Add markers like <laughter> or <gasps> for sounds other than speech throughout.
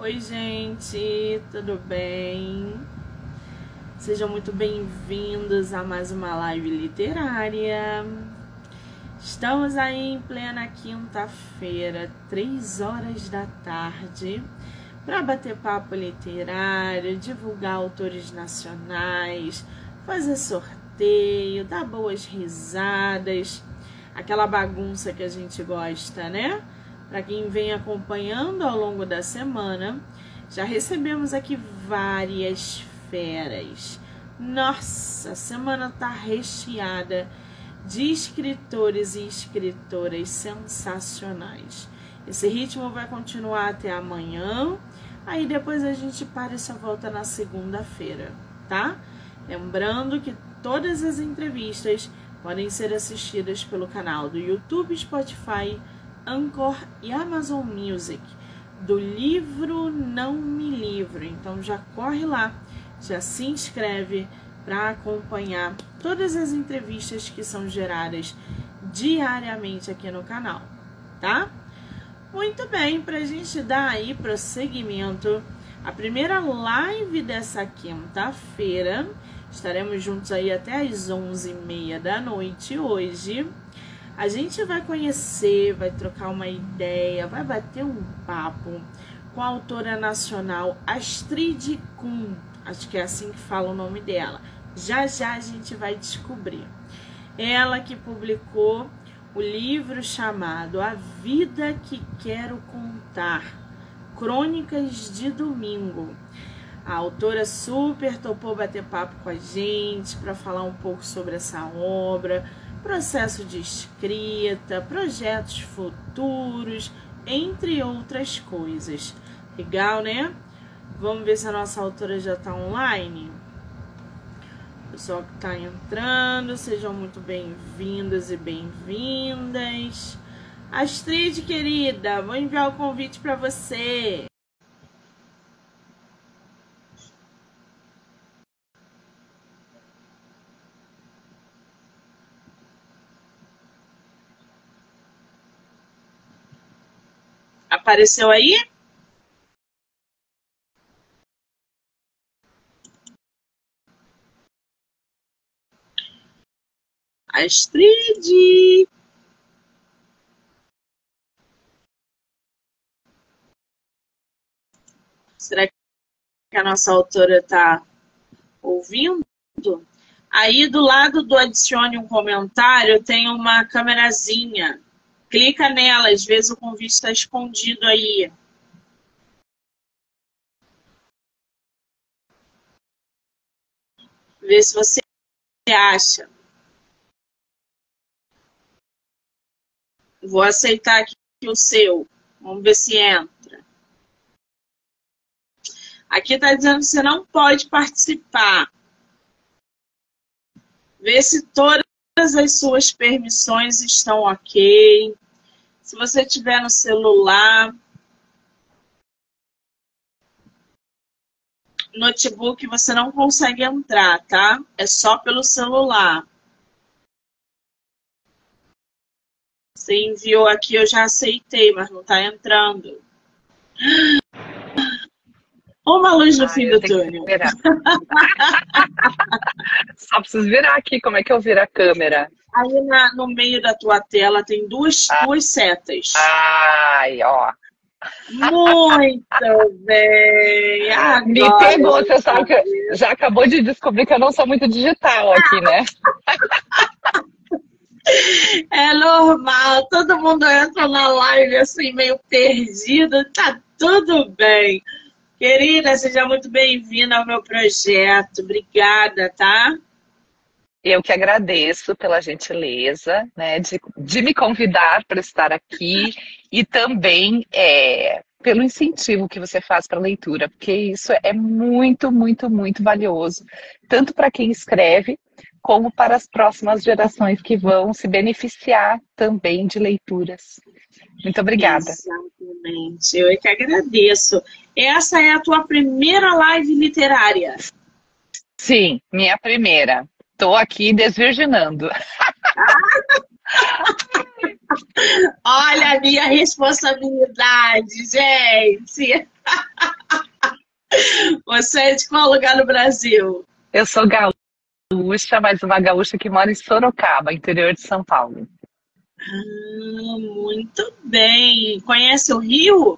Oi, gente, tudo bem? Sejam muito bem-vindos a mais uma live literária. Estamos aí em plena quinta-feira, três horas da tarde, para bater papo literário, divulgar autores nacionais, fazer sorteio, dar boas risadas, aquela bagunça que a gente gosta, né? Para quem vem acompanhando ao longo da semana, já recebemos aqui várias feras. Nossa, a semana tá recheada de escritores e escritoras sensacionais. Esse ritmo vai continuar até amanhã, aí depois a gente para e só volta na segunda-feira, tá? Lembrando que todas as entrevistas podem ser assistidas pelo canal do YouTube, Spotify, Anchor e Amazon Music do livro Não Me Livro. Então já corre lá, já se inscreve para acompanhar todas as entrevistas que são geradas diariamente aqui no canal, tá? Muito bem, para a gente dar aí prosseguimento, a primeira live dessa quinta-feira, estaremos juntos aí até às 11h30 da noite hoje a gente vai conhecer, vai trocar uma ideia, vai bater um papo com a autora nacional Astrid Kuhn. Acho que é assim que fala o nome dela. Já já a gente vai descobrir. Ela que publicou o livro chamado A Vida que Quero Contar Crônicas de Domingo. A autora super topou bater papo com a gente para falar um pouco sobre essa obra processo de escrita, projetos futuros, entre outras coisas. Legal, né? Vamos ver se a nossa autora já está online. Pessoal que está entrando, sejam muito bem-vindos e bem-vindas. Astrid, querida, vou enviar o convite para você. Apareceu aí? Astrid. Será que a nossa autora está ouvindo? Aí do lado do adicione um comentário tem uma câmerazinha. Clica nela, às vezes o convite está escondido aí. Vê se você acha. Vou aceitar aqui o seu. Vamos ver se entra. Aqui está dizendo que você não pode participar. Vê se todas as suas permissões estão ok. Se você tiver no celular, notebook, você não consegue entrar, tá? É só pelo celular. Você enviou aqui, eu já aceitei, mas não tá entrando. Uma luz no fim do túnel. <laughs> Só preciso virar aqui. Como é que eu viro a câmera? Aí na, no meio da tua tela tem duas, ah. duas setas. Ai, ó. Muito bem! Agora, Me pegou, você sabe que já acabou de descobrir que eu não sou muito digital aqui, né? <laughs> É normal, todo mundo entra na live assim, meio perdido, tá tudo bem. Querida, seja muito bem-vinda ao meu projeto. Obrigada, tá? Eu que agradeço pela gentileza, né, de, de me convidar para estar aqui e também é, pelo incentivo que você faz para a leitura, porque isso é muito, muito, muito valioso, tanto para quem escreve, como para as próximas gerações que vão se beneficiar também de leituras. Muito obrigada. Exatamente, eu é que agradeço. Essa é a tua primeira live literária? Sim, minha primeira. Estou aqui desvirginando. <laughs> Olha a minha responsabilidade, gente. <laughs> Você é de qual lugar no Brasil? Eu sou gaúcha, mas uma gaúcha que mora em Sorocaba, interior de São Paulo. Ah, muito bem. Conhece o Rio?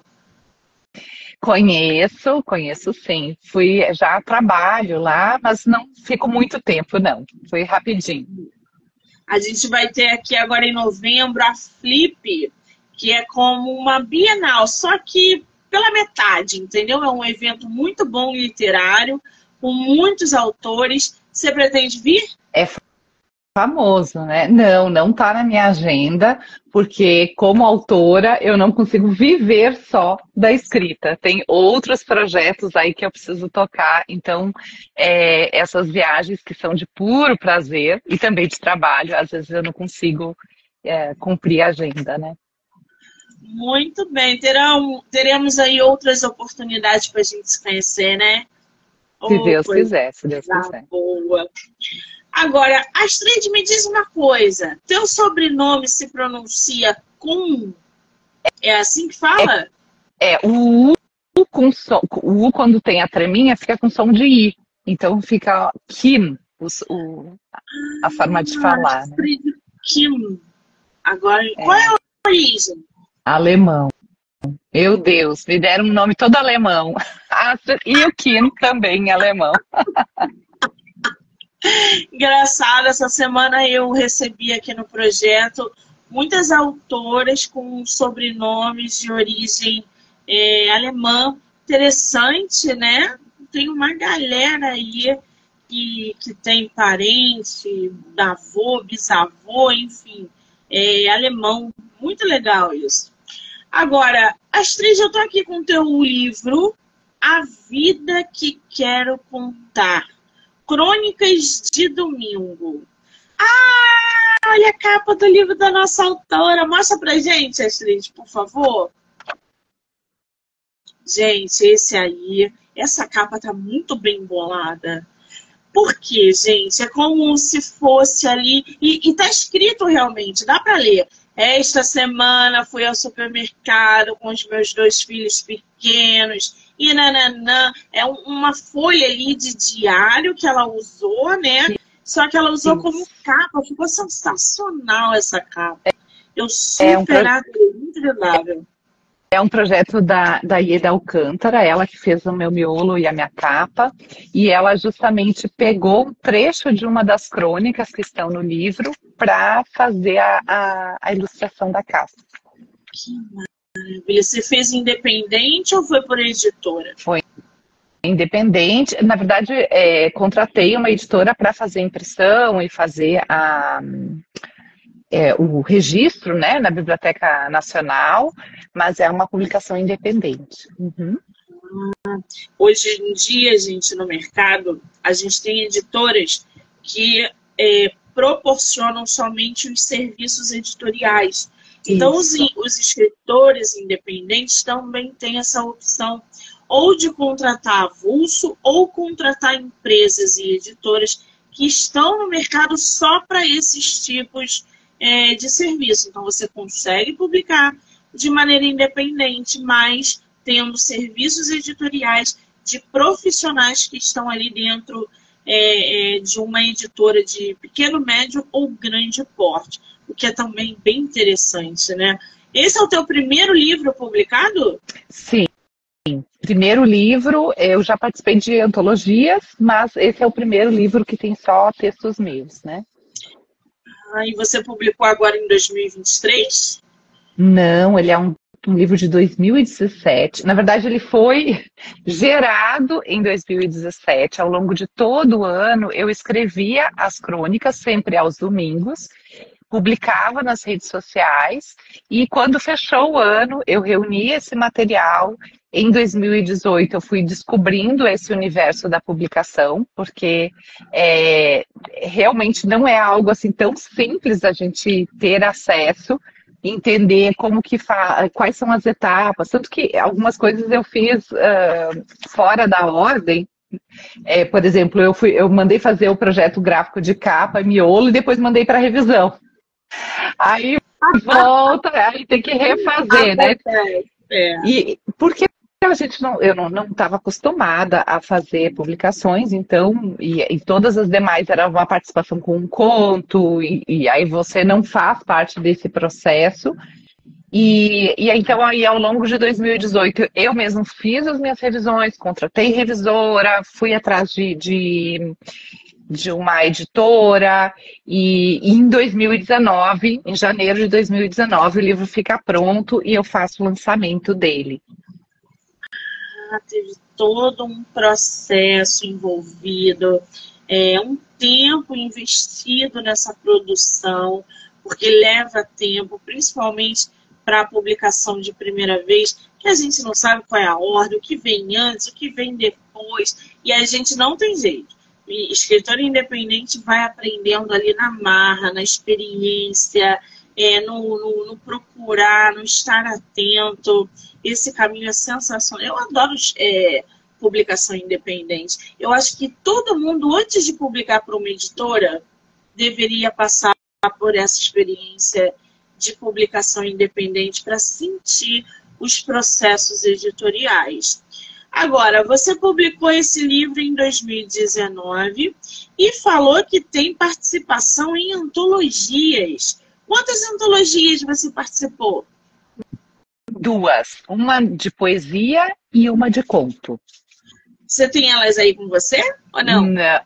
Conheço, conheço sim. Fui já trabalho lá, mas não fico muito tempo, não. Foi rapidinho. A gente vai ter aqui agora em novembro a Flip, que é como uma Bienal, só que pela metade, entendeu? É um evento muito bom literário, com muitos autores. Você pretende vir? É famoso, né? Não, não tá na minha agenda, porque como autora eu não consigo viver só da escrita. Tem outros projetos aí que eu preciso tocar, então é, essas viagens que são de puro prazer e também de trabalho, às vezes eu não consigo é, cumprir a agenda, né? Muito bem, terão, teremos aí outras oportunidades para a gente se conhecer, né? Se oh, Deus quiser, se Deus quiser. Boa. Agora, Astrid, me diz uma coisa. Teu sobrenome se pronuncia com? É assim que fala? É, é o U com som, o U quando tem a treminha fica com som de I. Então fica Kim, o, o a forma de ah, falar. Astrid né? Kim. Agora, é. qual é a origem? Alemão. Meu Deus, me deram um nome todo alemão. <laughs> E o Kim também alemão. <laughs> Engraçado, essa semana eu recebi aqui no projeto muitas autoras com sobrenomes de origem é, alemã. Interessante, né? Tem uma galera aí que, que tem parente, avô, bisavô, enfim, é, alemão. Muito legal isso. Agora, Astrid, eu tô aqui com o teu livro A Vida que Quero Contar Crônicas de Domingo. Ah, olha a capa do livro da nossa autora. Mostra pra gente, Astrid, por favor. Gente, esse aí, essa capa tá muito bem bolada. Por quê, gente? É como se fosse ali. E, e tá escrito realmente, dá para ler. Esta semana fui ao supermercado com os meus dois filhos pequenos e nananã. É uma folha ali de diário que ela usou, né? Só que ela usou Isso. como capa. Ficou sensacional essa capa. Eu super é um. É um projeto da, da Ieda Alcântara, ela que fez o meu miolo e a minha capa, e ela justamente pegou um trecho de uma das crônicas que estão no livro para fazer a, a, a, ilustração da capa. Que maravilha! Você fez independente ou foi por editora? Foi independente. Na verdade, é, contratei uma editora para fazer impressão e fazer a, é, o registro né, na Biblioteca Nacional, mas é uma publicação independente. Uhum. Hoje em dia, gente, no mercado, a gente tem editoras que é, proporcionam somente os serviços editoriais. Então, os, os escritores independentes também têm essa opção ou de contratar avulso ou contratar empresas e editoras que estão no mercado só para esses tipos é, de serviço. Então, você consegue publicar de maneira independente, mas tendo serviços editoriais de profissionais que estão ali dentro é, é, de uma editora de pequeno, médio ou grande porte, o que é também bem interessante, né? Esse é o teu primeiro livro publicado? Sim. Primeiro livro, eu já participei de antologias, mas esse é o primeiro livro que tem só textos meus, né? Ah, e você publicou agora em 2023? Não, ele é um um livro de 2017. Na verdade, ele foi <laughs> gerado em 2017. Ao longo de todo o ano, eu escrevia as crônicas, sempre aos domingos, publicava nas redes sociais, e quando fechou o ano, eu reuni esse material. Em 2018, eu fui descobrindo esse universo da publicação, porque é, realmente não é algo assim tão simples a gente ter acesso entender como que fa... quais são as etapas, tanto que algumas coisas eu fiz uh, fora da ordem. É, por exemplo, eu, fui, eu mandei fazer o projeto gráfico de capa, miolo, e depois mandei para revisão. Aí volta, aí tem que refazer, né? É. E por que a gente não, eu não estava acostumada a fazer publicações, então, e, e, todas as demais era uma participação com um conto, e, e aí você não faz parte desse processo. E, e então, aí, ao longo de 2018, eu mesmo fiz as minhas revisões, contratei revisora, fui atrás de, de, de uma editora, e, e em 2019, em janeiro de 2019, o livro fica pronto e eu faço o lançamento dele. Ah, teve todo um processo envolvido, é, um tempo investido nessa produção, porque leva tempo, principalmente para a publicação de primeira vez, que a gente não sabe qual é a ordem, o que vem antes, o que vem depois, e a gente não tem jeito. Escritor independente vai aprendendo ali na marra, na experiência, é, no, no, no, procurar, no estar atento. Esse caminho é sensacional. Eu adoro é, publicação independente. Eu acho que todo mundo, antes de publicar para uma editora, deveria passar por essa experiência de publicação independente para sentir os processos editoriais. Agora, você publicou esse livro em 2019 e falou que tem participação em antologias. Quantas antologias você participou? Duas. Uma de poesia e uma de conto. Você tem elas aí com você ou não? Não.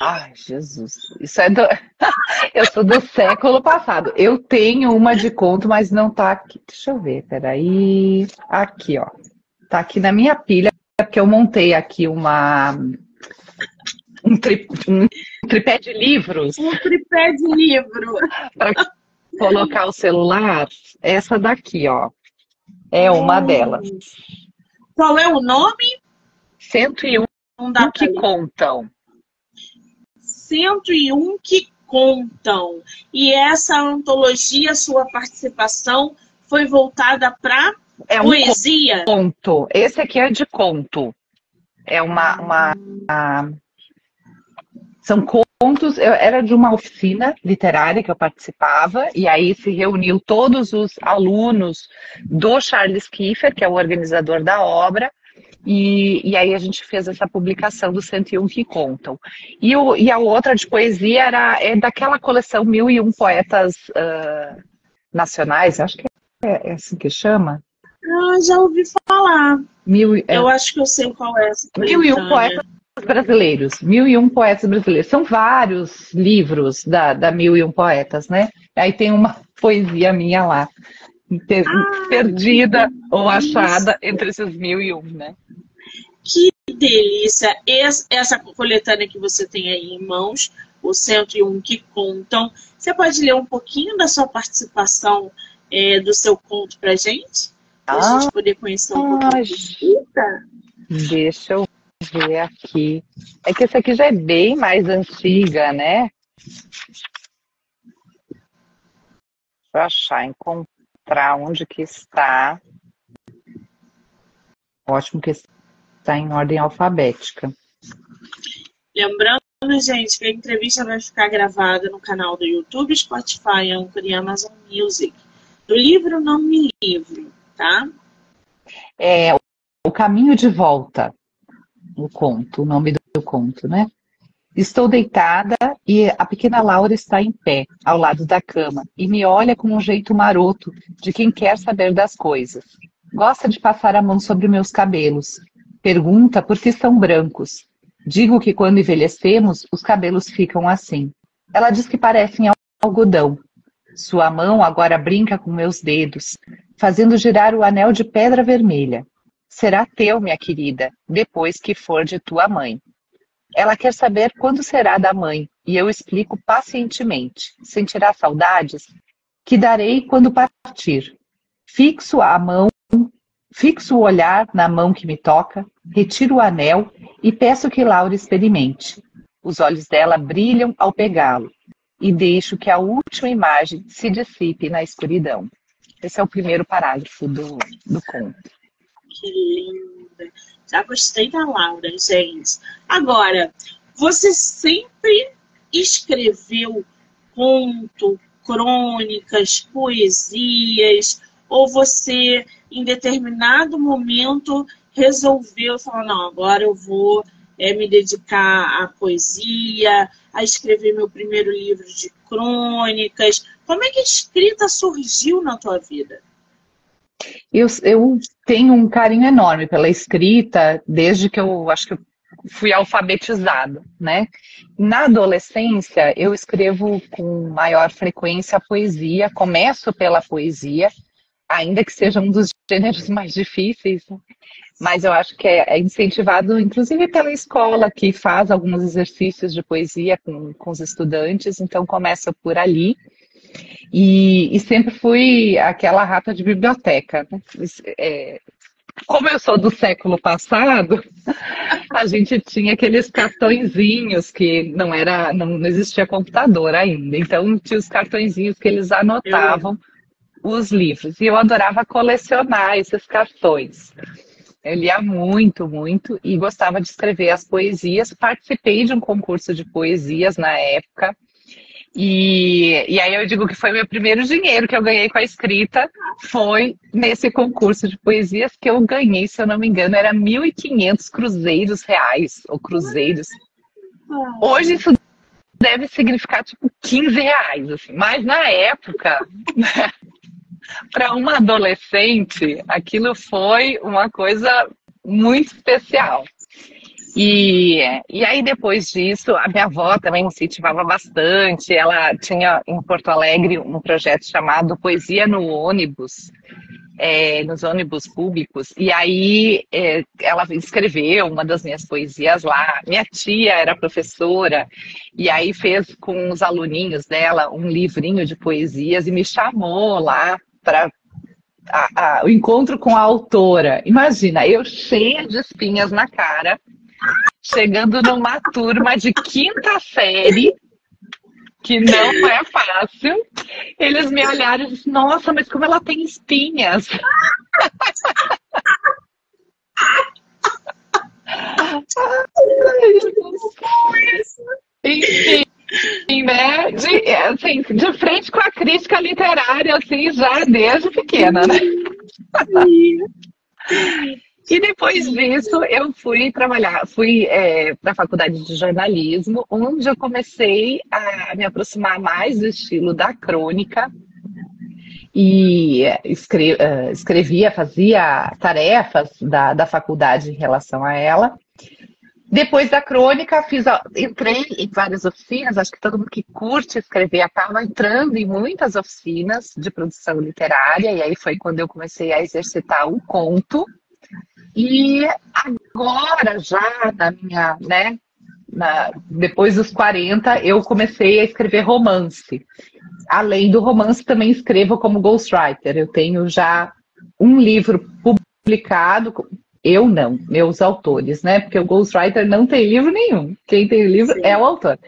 Ai, Jesus. Isso é do. <laughs> eu sou do século passado. Eu tenho uma de conto, mas não tá aqui. Deixa eu ver, peraí. Aqui, ó. Tá aqui na minha pilha, porque eu montei aqui uma. Um, tri... um tripé de livros. Um tripé de livro. <laughs> Para colocar o celular. Essa daqui, ó. É uma hum. delas. Qual é o nome? 101 que contam. 101 que contam. E essa antologia, sua participação, foi voltada para é um poesia? Conto. Esse aqui é de conto. É uma. uma a... São contos. Eu, era de uma oficina literária que eu participava, e aí se reuniu todos os alunos do Charles Kiefer, que é o organizador da obra, e, e, aí a gente fez essa publicação dos 101 que contam. E, o, e a outra de poesia era é daquela coleção Mil e Um Poetas uh, Nacionais, acho que é, é, assim que chama. Ah, já ouvi falar. Mil, é, eu acho que eu sei qual é essa Mil e Um Poetas Brasileiros. Mil e Um Poetas Brasileiros. São vários livros da, da Mil e Um Poetas, né? Aí tem uma <laughs> poesia minha lá. Ah, perdida ou achada entre esses mil e um, né? Que delícia! Essa coletânea que você tem aí em mãos, o 101 que contam. Você pode ler um pouquinho da sua participação é, do seu conto pra gente? Ah, gente poder conhecer um pouquinho. Deixa eu ver aqui. É que essa aqui já é bem mais antiga, né? Deixa eu achar, encontrar onde que está. Ótimo que está em ordem alfabética. Lembrando, gente, que a entrevista vai ficar gravada no canal do YouTube, Spotify, Anchor e Amazon Music. Do livro Não Me Livro, tá? É O Caminho de Volta, o conto, o nome do conto, né? Estou deitada e a pequena Laura está em pé, ao lado da cama, e me olha com um jeito maroto de quem quer saber das coisas. Gosta de passar a mão sobre meus cabelos, Pergunta por que são brancos. Digo que quando envelhecemos, os cabelos ficam assim. Ela diz que parecem algodão. Sua mão agora brinca com meus dedos, fazendo girar o anel de pedra vermelha. Será teu, minha querida, depois que for de tua mãe. Ela quer saber quando será da mãe, e eu explico pacientemente. Sentirá saudades? Que darei quando partir. Fixo a mão Fixo o olhar na mão que me toca, retiro o anel e peço que Laura experimente. Os olhos dela brilham ao pegá-lo e deixo que a última imagem se dissipe na escuridão. Esse é o primeiro parágrafo do, do conto. Que linda! Já gostei da Laura, gente. Agora, você sempre escreveu conto, crônicas, poesias, ou você em determinado momento resolveu falar, não, agora eu vou é, me dedicar à poesia, a escrever meu primeiro livro de crônicas. Como é que a escrita surgiu na tua vida? Eu, eu tenho um carinho enorme pela escrita desde que eu acho que eu fui alfabetizado, né? Na adolescência, eu escrevo com maior frequência a poesia, começo pela poesia, ainda que seja um dos <laughs> gêneros mais difíceis, né? mas eu acho que é, é incentivado, inclusive pela escola, que faz alguns exercícios de poesia com, com os estudantes, então começa por ali. E, e sempre fui aquela rata de biblioteca. Né? É, como eu sou do século passado, <laughs> a gente tinha aqueles cartõezinhos que não era, não, não existia computador ainda. Então tinha os cartõezinhos que eles anotavam os livros. E eu adorava colecionar esses cartões. Eu lia muito, muito e gostava de escrever as poesias. Participei de um concurso de poesias na época. E, e aí eu digo que foi meu primeiro dinheiro que eu ganhei com a escrita, foi nesse concurso de poesias que eu ganhei, se eu não me engano, era 1.500 cruzeiros reais, ou cruzeiros. Hoje isso deve significar tipo 15 reais, assim. mas na época, <laughs> para uma adolescente, aquilo foi uma coisa muito especial. E, e aí, depois disso, a minha avó também incentivava bastante. Ela tinha em Porto Alegre um projeto chamado Poesia no Ônibus, é, nos ônibus públicos. E aí, é, ela escreveu uma das minhas poesias lá. Minha tia era professora, e aí fez com os aluninhos dela um livrinho de poesias e me chamou lá para o encontro com a autora. Imagina, eu cheia de espinhas na cara chegando numa turma de quinta série, que não é fácil. Eles me olharam e disseram, nossa, mas como ela tem espinhas. Enfim, né? De, assim, de frente com a crítica literária, assim, já desde pequena, né? E depois disso, eu fui trabalhar, fui é, para a faculdade de jornalismo, onde eu comecei a me aproximar mais do estilo da crônica. E escre é, escrevia, fazia tarefas da, da faculdade em relação a ela. Depois da crônica, fiz, entrei em várias oficinas, acho que todo mundo que curte escrever acaba entrando em muitas oficinas de produção literária, e aí foi quando eu comecei a exercitar o conto. E agora, já na minha, né, na, depois dos 40, eu comecei a escrever romance. Além do romance, também escrevo como ghostwriter. Eu tenho já um livro publicado, eu não, meus autores, né? Porque o ghostwriter não tem livro nenhum. Quem tem livro Sim. é o autor.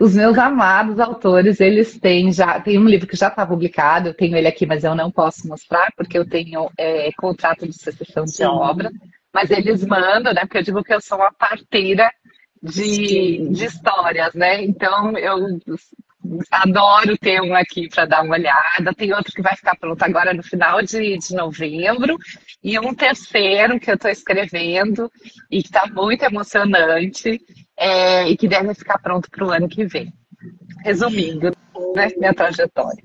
Os meus amados autores, eles têm já. Tem um livro que já está publicado, eu tenho ele aqui, mas eu não posso mostrar, porque eu tenho é, contrato de secessão de obra. Mas eles mandam, né? Porque eu digo que eu sou uma parteira de, de histórias, né? Então eu adoro ter um aqui para dar uma olhada. Tem outro que vai ficar pronto agora no final de, de novembro. E um terceiro que eu estou escrevendo e que está muito emocionante é, e que deve ficar pronto para o ano que vem. Resumindo, né, minha trajetória.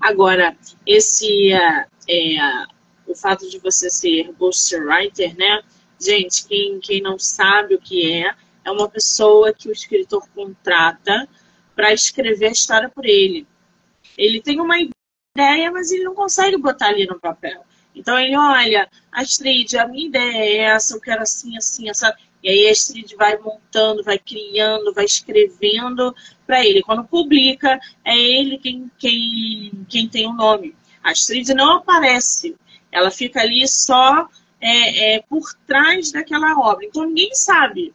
Agora, esse uh, é, o fato de você ser ghostwriter, né? Gente, quem, quem não sabe o que é, é uma pessoa que o escritor contrata para escrever a história por ele. Ele tem uma ideia, mas ele não consegue botar ali no papel. Então ele olha, Astrid, a minha ideia é essa, eu quero assim, assim, essa. E aí a Astrid vai montando, vai criando, vai escrevendo para ele. Quando publica, é ele quem, quem, quem tem o nome. A Astrid não aparece. Ela fica ali só é, é, por trás daquela obra. Então ninguém sabe.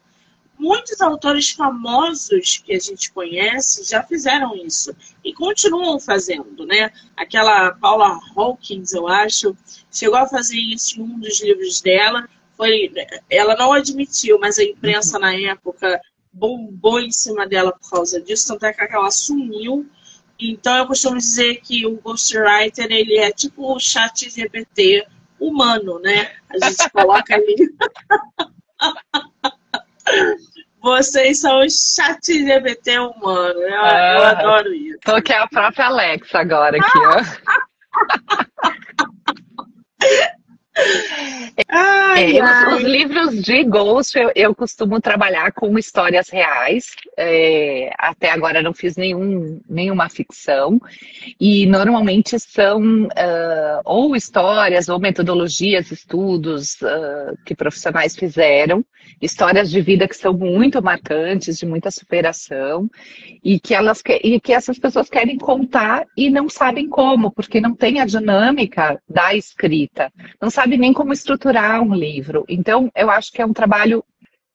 Muitos autores famosos que a gente conhece já fizeram isso e continuam fazendo, né? Aquela Paula Hawkins, eu acho, chegou a fazer isso em um dos livros dela. Foi, ela não admitiu, mas a imprensa na época bombou em cima dela por causa disso, tanto é que ela sumiu então eu costumo dizer que o ghostwriter ele é tipo o chat GPT humano, né? A gente coloca ali. <laughs> Vocês são o chat LGBT humano. Eu, ah, eu adoro isso. Tô que é a própria Alexa agora aqui, ó. <laughs> Ai, é, ai. Os, os, livros de Ghost eu, eu, costumo trabalhar com histórias reais. É, até agora não fiz nenhum, nenhuma ficção. E normalmente são uh, ou histórias ou metodologias, estudos uh, que profissionais fizeram, histórias de vida que são muito marcantes, de muita superação, e que, elas, e que essas pessoas querem contar e não sabem como, porque não tem a dinâmica da escrita. Não sabe nem como estruturar um livro. Então, eu acho que é um trabalho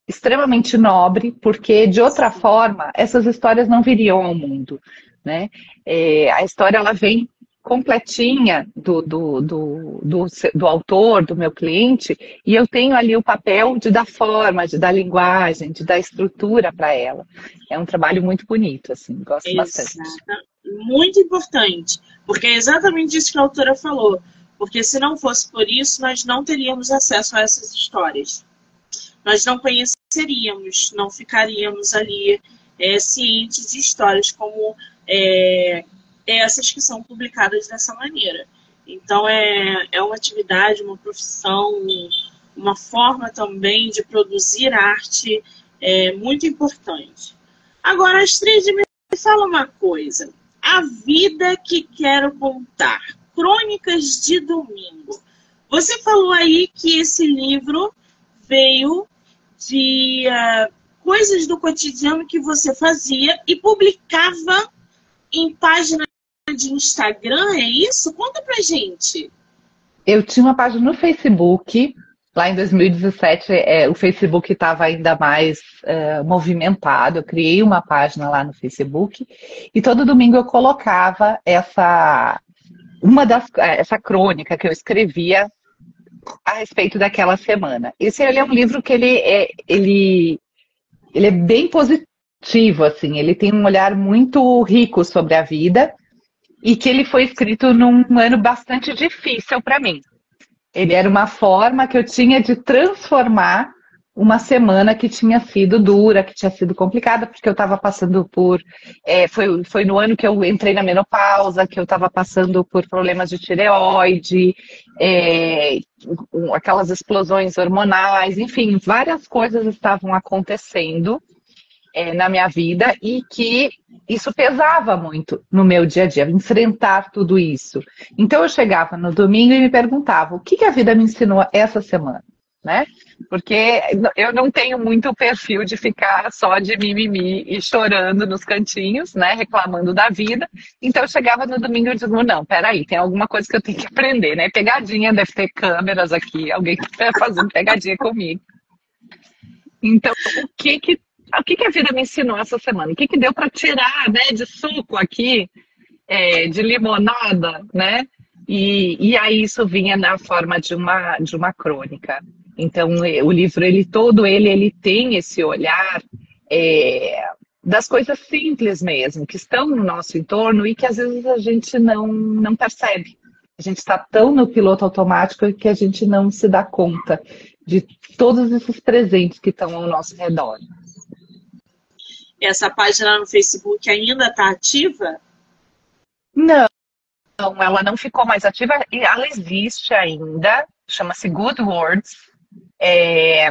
extremamente nobre, porque de outra forma essas histórias não viriam ao mundo. Né? É, a história ela vem completinha do, do, do, do, do autor, do meu cliente, e eu tenho ali o papel de dar forma, de dar linguagem, de dar estrutura para ela. É um trabalho muito bonito, assim, gosto Exato. bastante. Muito importante, porque é exatamente isso que a autora falou. Porque se não fosse por isso, nós não teríamos acesso a essas histórias. Nós não conheceríamos, não ficaríamos ali é, cientes de histórias como é, essas que são publicadas dessa maneira. Então, é, é uma atividade, uma profissão, uma forma também de produzir arte é, muito importante. Agora, Astrid, me fala uma coisa. A vida que quero contar. Crônicas de Domingo. Você falou aí que esse livro veio de uh, coisas do cotidiano que você fazia e publicava em página de Instagram, é isso? Conta pra gente. Eu tinha uma página no Facebook. Lá em 2017, é, o Facebook estava ainda mais é, movimentado. Eu criei uma página lá no Facebook e todo domingo eu colocava essa uma das, é, essa crônica que eu escrevia a respeito daquela semana. Esse é um livro que ele é, ele, ele é bem positivo, assim, ele tem um olhar muito rico sobre a vida e que ele foi escrito num ano bastante difícil para mim. Ele era uma forma que eu tinha de transformar uma semana que tinha sido dura, que tinha sido complicada, porque eu estava passando por. É, foi, foi no ano que eu entrei na menopausa, que eu estava passando por problemas de tireoide, é, aquelas explosões hormonais, enfim, várias coisas estavam acontecendo é, na minha vida e que isso pesava muito no meu dia a dia, enfrentar tudo isso. Então eu chegava no domingo e me perguntava o que, que a vida me ensinou essa semana né? Porque eu não tenho muito perfil de ficar só de mimimi e chorando nos cantinhos, né? Reclamando da vida. Então eu chegava no domingo e digo, não, peraí, tem alguma coisa que eu tenho que aprender, né? Pegadinha, deve ter câmeras aqui, alguém que <laughs> está fazendo pegadinha comigo. Então, o que que, o que que a vida me ensinou essa semana? O que que deu para tirar, né, de suco aqui, é, de limonada, né? E, e aí isso vinha na forma de uma, de uma crônica. Então, o livro, ele todo ele, ele tem esse olhar é, das coisas simples mesmo, que estão no nosso entorno e que às vezes a gente não, não percebe. A gente está tão no piloto automático que a gente não se dá conta de todos esses presentes que estão ao nosso redor. Essa página no Facebook ainda está ativa? Não, ela não ficou mais ativa. Ela existe ainda, chama-se Good Words. É,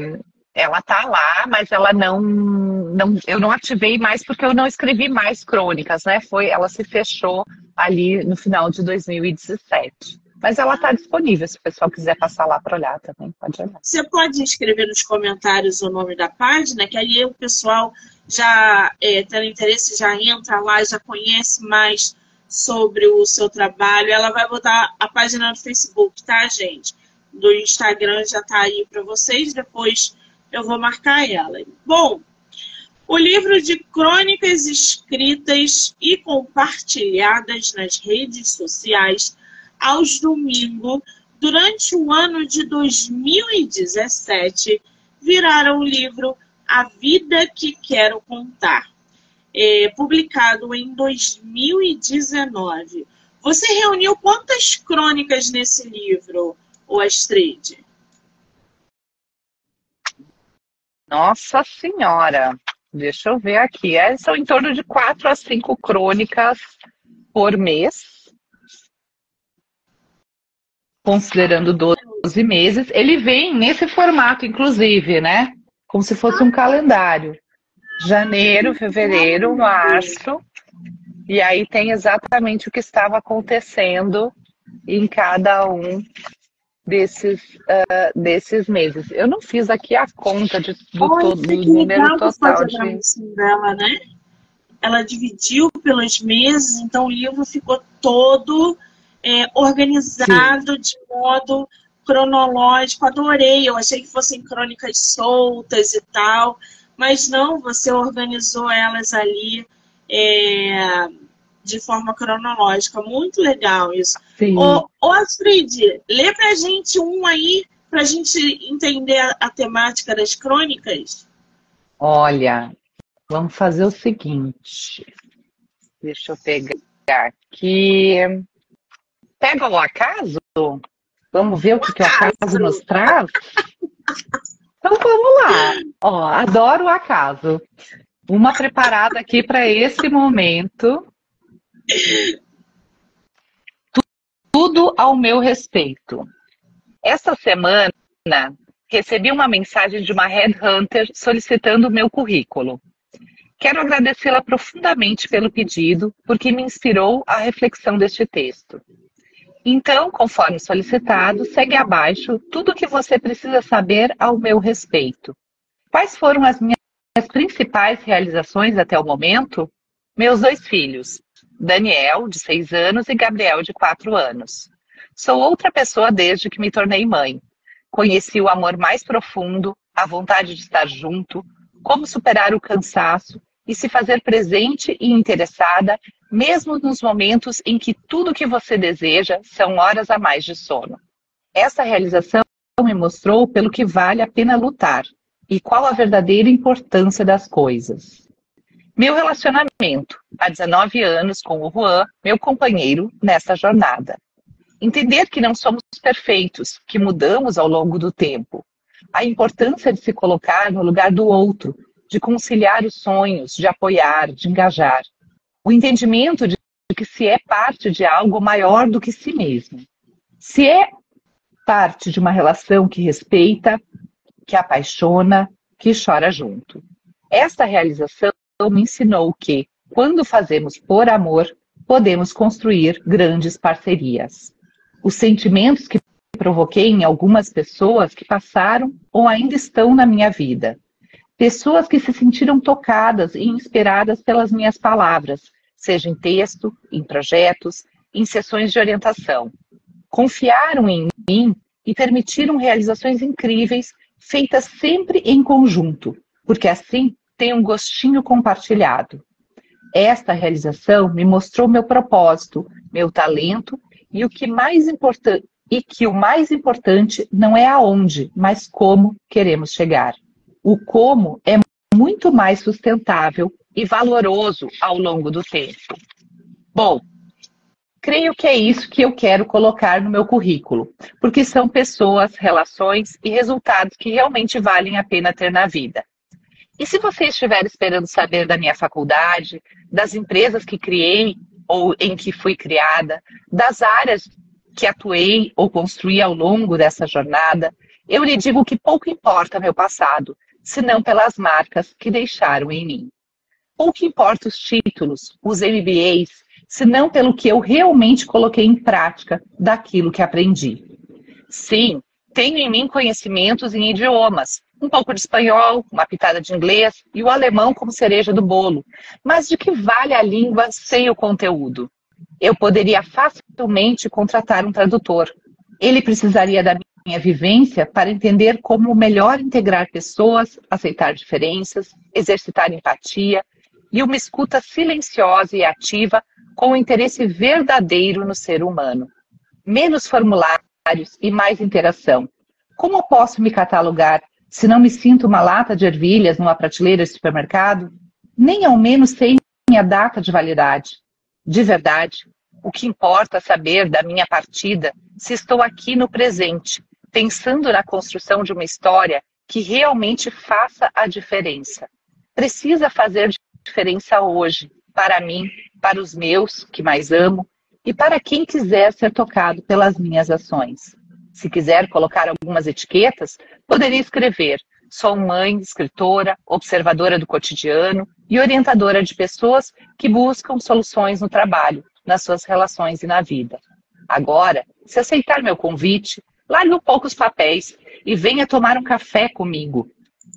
ela tá lá, mas ela não, não, eu não ativei mais porque eu não escrevi mais crônicas, né? Foi, ela se fechou ali no final de 2017. Mas ela está disponível, se o pessoal quiser passar lá para olhar também, pode olhar. Você pode escrever nos comentários o nome da página, que aí o pessoal já é, tendo interesse já entra lá, já conhece mais sobre o seu trabalho. Ela vai botar a página no Facebook, tá, gente? Do Instagram já está aí para vocês, depois eu vou marcar ela. Bom, o livro de crônicas escritas e compartilhadas nas redes sociais aos domingos durante o ano de 2017 viraram o livro A Vida que Quero Contar, é, publicado em 2019. Você reuniu quantas crônicas nesse livro? Ô Astrid? Nossa Senhora! Deixa eu ver aqui. É, são em torno de quatro a cinco crônicas por mês. Considerando 12 meses. Ele vem nesse formato, inclusive, né? Como se fosse um calendário. Janeiro, fevereiro, março. E aí tem exatamente o que estava acontecendo em cada um desses, uh, desses meses. Eu não fiz aqui a conta de, do, todo, do número total de. Dela, né? Ela dividiu pelos meses, então o livro ficou todo é, organizado Sim. de modo cronológico. Adorei, eu achei que fossem crônicas soltas e tal, mas não, você organizou elas ali. É, de forma cronológica. Muito legal isso. Sim. Ô, ô Astrid, lê pra gente um aí, pra gente entender a, a temática das crônicas. Olha, vamos fazer o seguinte. Deixa eu pegar aqui. Pega o acaso? Vamos ver o que, que o acaso nos traz? Então vamos lá. Ó, adoro o acaso. Uma preparada aqui para esse momento. Tudo ao meu respeito. Esta semana recebi uma mensagem de uma headhunter solicitando o meu currículo. Quero agradecê-la profundamente pelo pedido, porque me inspirou a reflexão deste texto. Então, conforme solicitado, segue abaixo tudo o que você precisa saber ao meu respeito. Quais foram as minhas principais realizações até o momento? Meus dois filhos, Daniel, de seis anos, e Gabriel, de quatro anos. Sou outra pessoa desde que me tornei mãe. Conheci o amor mais profundo, a vontade de estar junto, como superar o cansaço e se fazer presente e interessada, mesmo nos momentos em que tudo que você deseja são horas a mais de sono. Essa realização me mostrou pelo que vale a pena lutar e qual a verdadeira importância das coisas. Meu relacionamento há 19 anos com o Juan, meu companheiro nessa jornada. Entender que não somos perfeitos, que mudamos ao longo do tempo. A importância de se colocar no lugar do outro, de conciliar os sonhos, de apoiar, de engajar. O entendimento de que se é parte de algo maior do que si mesmo. Se é parte de uma relação que respeita, que apaixona, que chora junto. Esta realização me ensinou que, quando fazemos por amor, podemos construir grandes parcerias. Os sentimentos que provoquei em algumas pessoas que passaram ou ainda estão na minha vida. Pessoas que se sentiram tocadas e inspiradas pelas minhas palavras, seja em texto, em projetos, em sessões de orientação. Confiaram em mim e permitiram realizações incríveis, feitas sempre em conjunto, porque assim tem um gostinho compartilhado. Esta realização me mostrou meu propósito, meu talento e o que mais importante e que o mais importante não é aonde, mas como queremos chegar. O como é muito mais sustentável e valoroso ao longo do tempo. Bom, creio que é isso que eu quero colocar no meu currículo, porque são pessoas, relações e resultados que realmente valem a pena ter na vida. E se você estiver esperando saber da minha faculdade, das empresas que criei ou em que fui criada, das áreas que atuei ou construí ao longo dessa jornada, eu lhe digo que pouco importa meu passado, senão pelas marcas que deixaram em mim. Pouco importa os títulos, os MBAs, senão pelo que eu realmente coloquei em prática daquilo que aprendi. Sim, tenho em mim conhecimentos em idiomas, um pouco de espanhol, uma pitada de inglês e o alemão como cereja do bolo. Mas de que vale a língua sem o conteúdo? Eu poderia facilmente contratar um tradutor. Ele precisaria da minha vivência para entender como melhor integrar pessoas, aceitar diferenças, exercitar empatia e uma escuta silenciosa e ativa com o interesse verdadeiro no ser humano. Menos formulários e mais interação. Como posso me catalogar se não me sinto uma lata de ervilhas numa prateleira de supermercado, nem ao menos sei minha data de validade. De verdade, O que importa saber da minha partida se estou aqui no presente, pensando na construção de uma história que realmente faça a diferença. Precisa fazer diferença hoje, para mim, para os meus, que mais amo, e para quem quiser ser tocado pelas minhas ações. Se quiser colocar algumas etiquetas, poderia escrever: sou mãe, escritora, observadora do cotidiano e orientadora de pessoas que buscam soluções no trabalho, nas suas relações e na vida. Agora, se aceitar meu convite, largue um pouco os papéis e venha tomar um café comigo.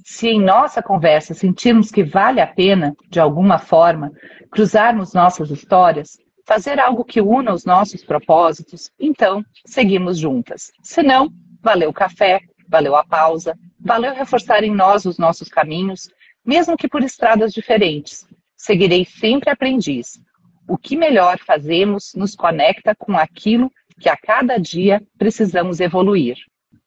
Se em nossa conversa sentirmos que vale a pena, de alguma forma, cruzarmos nossas histórias, fazer algo que una os nossos propósitos, então seguimos juntas. Se não, valeu o café, valeu a pausa, valeu reforçar em nós os nossos caminhos, mesmo que por estradas diferentes. Seguirei sempre aprendiz. O que melhor fazemos nos conecta com aquilo que a cada dia precisamos evoluir.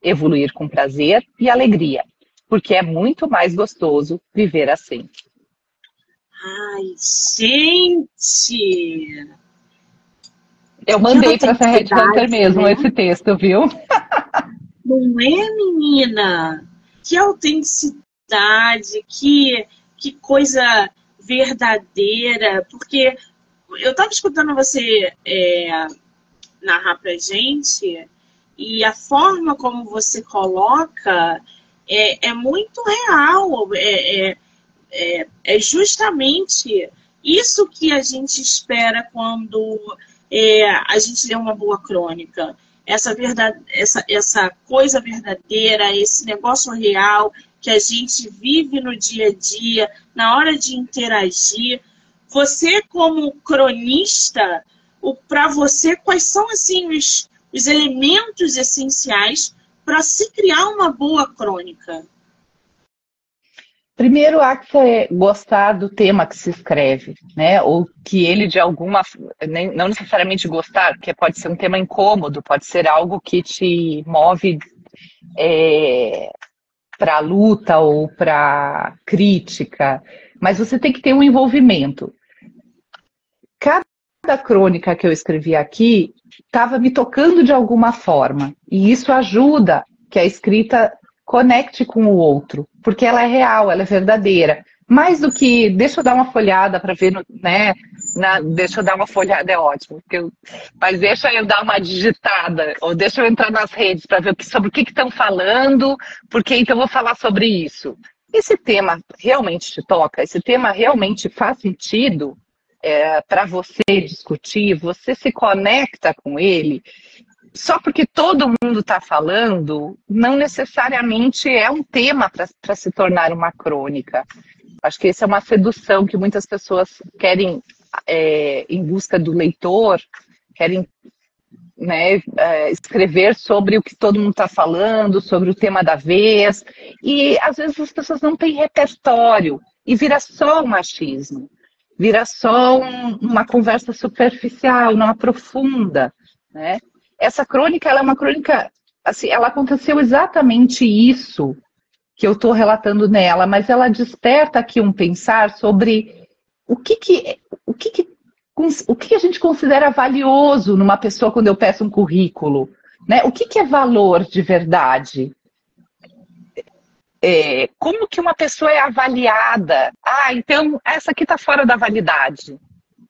Evoluir com prazer e alegria, porque é muito mais gostoso viver assim. Ai, gente! Eu mandei para essa Red Hunter mesmo né? esse texto, viu? <laughs> Não é, menina? Que autenticidade, que, que coisa verdadeira, porque eu estava escutando você é, narrar pra gente, e a forma como você coloca é, é muito real, é, é, é, é justamente isso que a gente espera quando é, a gente lê uma boa crônica. Essa, verdade, essa, essa coisa verdadeira, esse negócio real que a gente vive no dia a dia, na hora de interagir. Você, como cronista, para você, quais são assim os, os elementos essenciais para se criar uma boa crônica? Primeiro, há que gostar do tema que se escreve, né? Ou que ele de alguma, nem, não necessariamente gostar, porque pode ser um tema incômodo, pode ser algo que te move é, para luta ou para crítica, mas você tem que ter um envolvimento. Cada crônica que eu escrevi aqui estava me tocando de alguma forma. E isso ajuda que a escrita conecte com o outro, porque ela é real, ela é verdadeira. Mais do que, deixa eu dar uma folhada para ver, né? Na, deixa eu dar uma folhada, é ótimo. Eu, mas deixa eu dar uma digitada, ou deixa eu entrar nas redes para ver sobre o que estão falando, porque então eu vou falar sobre isso. Esse tema realmente te toca? Esse tema realmente faz sentido? é, para você discutir, você se conecta com ele, só porque todo mundo está falando, não necessariamente é um tema para se tornar uma crônica. Acho que essa é uma sedução que muitas pessoas querem é, em busca do leitor, querem né, é, escrever sobre o que todo mundo está falando, sobre o tema da vez, e às vezes as pessoas não têm repertório e vira só o machismo vira só um, uma conversa superficial, não aprofunda, né? Essa crônica, ela é uma crônica, assim, ela aconteceu exatamente isso que eu estou relatando nela, mas ela desperta aqui um pensar sobre o que que, o que, que o que a gente considera valioso numa pessoa quando eu peço um currículo, né? O que, que é valor de verdade? é, como que uma pessoa é avaliada? Ah, então essa aqui está fora da validade,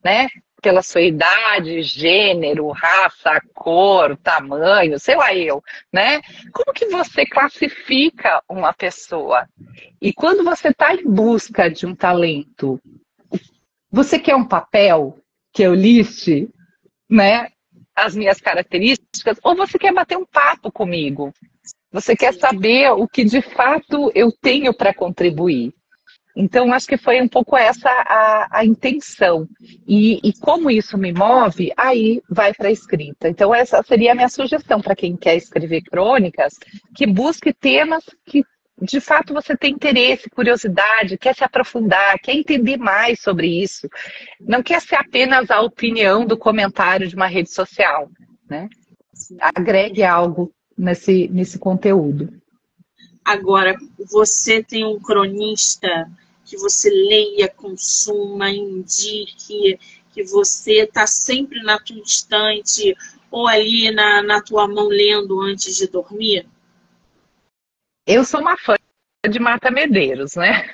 né? Pela sua idade, gênero, raça, cor, tamanho, sei lá eu, né? Como que você classifica uma pessoa? E quando você está em busca de um talento, você quer um papel que eu liste, né? As minhas características, ou você quer bater um papo comigo? Você quer saber o que de fato eu tenho para contribuir. Então, acho que foi um pouco essa a, a intenção. E, e, como isso me move, aí vai para a escrita. Então, essa seria a minha sugestão para quem quer escrever crônicas, que busque temas que de fato você tem interesse, curiosidade, quer se aprofundar, quer entender mais sobre isso. Não quer ser apenas a opinião do comentário de uma rede social. Né? Agregue algo nesse, nesse conteúdo. Agora, você tem um cronista que você leia, consuma, indique, que você está sempre na tua estante ou ali na, na tua mão lendo antes de dormir? Eu sou uma fã de Marta Medeiros, né?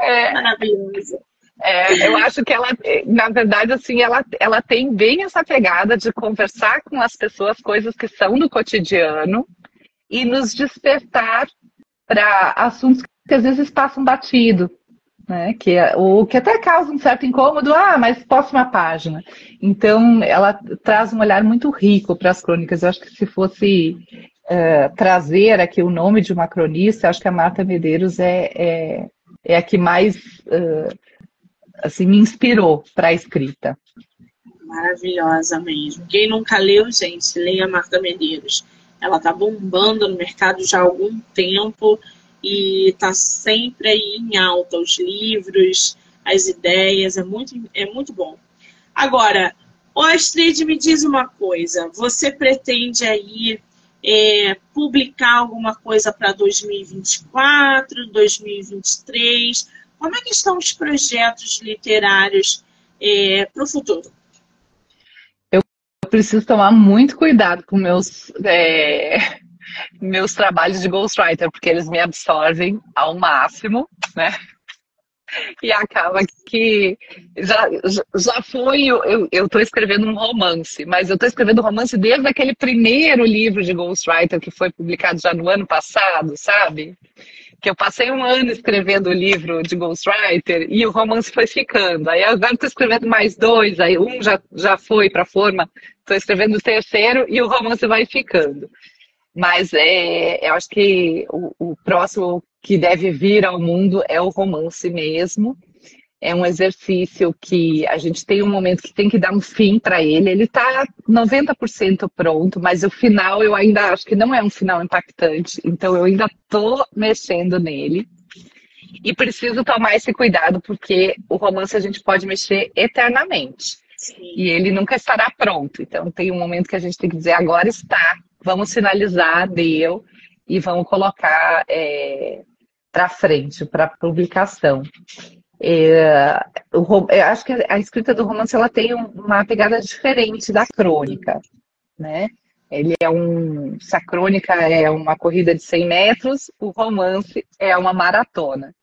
É, Maravilhosa. É, eu acho que ela, na verdade, assim, ela, ela tem bem essa pegada de conversar com as pessoas coisas que são do cotidiano e nos despertar para assuntos que às vezes passam batido, né? Que, é, o que até causa um certo incômodo, ah, mas próxima página. Então, ela traz um olhar muito rico para as crônicas. Eu acho que se fosse é, trazer aqui o nome de uma cronista, acho que a Marta Medeiros é, é, é a que mais uh, assim, me inspirou para a escrita. Maravilhosa mesmo. Quem nunca leu, gente, leia Marta Medeiros. Ela tá bombando no mercado já há algum tempo e tá sempre aí em alta os livros, as ideias, é muito, é muito bom. Agora, o Astrid, me diz uma coisa, você pretende aí é, publicar alguma coisa para 2024, 2023? Como é que estão os projetos literários é, para o futuro? Preciso tomar muito cuidado com meus é, meus trabalhos de ghostwriter, porque eles me absorvem ao máximo, né? E acaba que já, já foi. Eu estou escrevendo um romance, mas eu estou escrevendo um romance desde aquele primeiro livro de Ghostwriter que foi publicado já no ano passado, sabe? Que eu passei um ano escrevendo o livro de Ghostwriter e o romance foi ficando. Aí agora estou escrevendo mais dois, aí um já, já foi para a forma, estou escrevendo o terceiro e o romance vai ficando. Mas é, eu acho que o, o próximo que deve vir ao mundo é o romance mesmo é um exercício que a gente tem um momento que tem que dar um fim para ele. Ele está 90% pronto, mas o final eu ainda acho que não é um final impactante. Então eu ainda estou mexendo nele. E preciso tomar esse cuidado, porque o romance a gente pode mexer eternamente. Sim. E ele nunca estará pronto. Então tem um momento que a gente tem que dizer, agora está, vamos finalizar, deu, e vamos colocar é, para frente, para publicação. É, o, eu acho que a escrita do romance ela tem uma pegada diferente da crônica, né? Ele é um, se a crônica é uma corrida de 100 metros, o romance é uma maratona.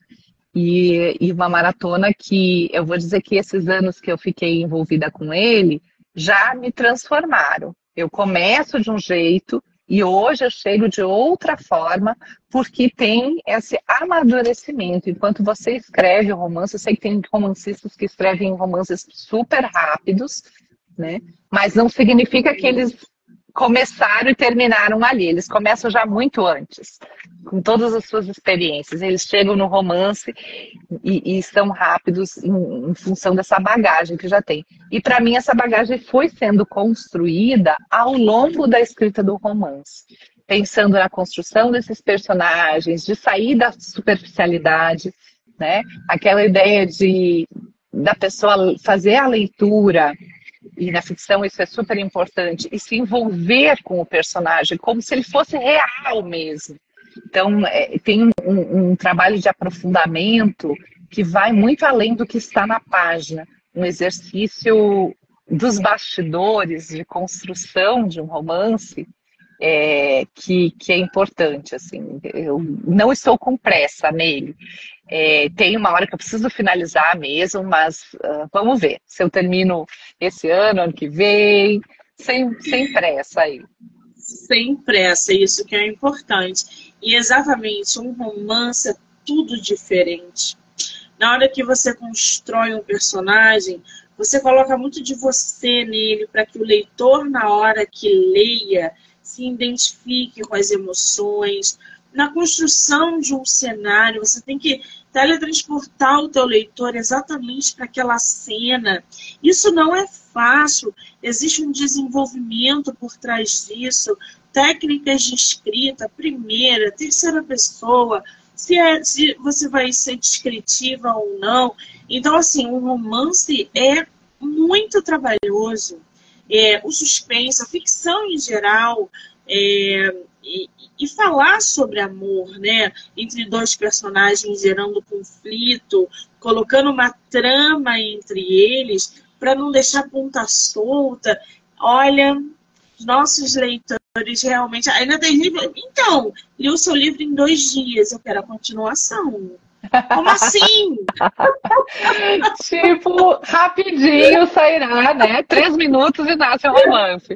E, e uma maratona que eu vou dizer que esses anos que eu fiquei envolvida com ele já me transformaram. Eu começo de um jeito e hoje eu chego de outra forma, porque tem esse amadurecimento. Enquanto você escreve o romance, eu sei que tem romancistas que escrevem romances super rápidos, né? Mas não significa que eles começaram e terminaram ali. Eles começam já muito antes, com todas as suas experiências. Eles chegam no romance e, e são rápidos em, em, função dessa bagagem que já tem. E para mim, essa bagagem foi sendo construída ao longo da escrita do romance. Pensando na construção desses personagens, de sair da superficialidade, né? Aquela ideia de da pessoa fazer a leitura e na ficção isso é super importante, e se envolver com o personagem, como se ele fosse real mesmo. Então, é, tem um, um, trabalho de aprofundamento que vai muito além do que está na página. Um exercício dos bastidores de construção de um romance é, que, que é importante. Assim, eu não estou com pressa nele. É, tem uma hora que eu preciso finalizar mesmo, mas uh, vamos ver se eu termino esse ano, ano que vem, sem, sem pressa aí. Sem pressa, isso que é importante. E exatamente, um romance é tudo diferente. Na hora que você constrói um personagem, você coloca muito de você nele para que o leitor, na hora que leia, se identifique com as emoções. Na construção de um cenário, você tem que teletransportar o teu leitor exatamente para aquela cena. Isso não é fácil, existe um desenvolvimento por trás disso, técnicas de escrita, primeira, terceira pessoa, se, é, se você vai ser descritiva ou não. Então, assim, o romance é muito trabalhoso. É, o suspense, a ficção em geral, é, e, e, falar sobre amor, né? Entre dois personagens gerando conflito, colocando uma trama entre eles, para não deixar ponta solta. Olha, nossos leitores realmente. Ainda tem livro. Então, li o seu livro em dois dias, eu quero a continuação. Como assim? <laughs> tipo, rapidinho sairá, né? Três minutos e nasce o romance.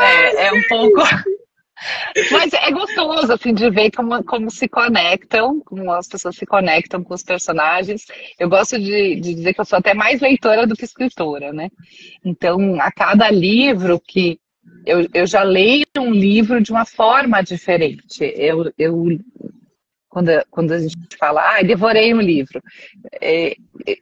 É, é um pouco. <laughs> Mas é gostoso, assim, de ver como, como se conectam, como as pessoas se conectam com os personagens. Eu gosto de, de dizer que eu sou até mais leitora do que escritora, né? Então, a cada livro que eu, eu já leio um livro de uma forma diferente. Eu, eu quando, quando a gente fala, ah, devorei um livro. É,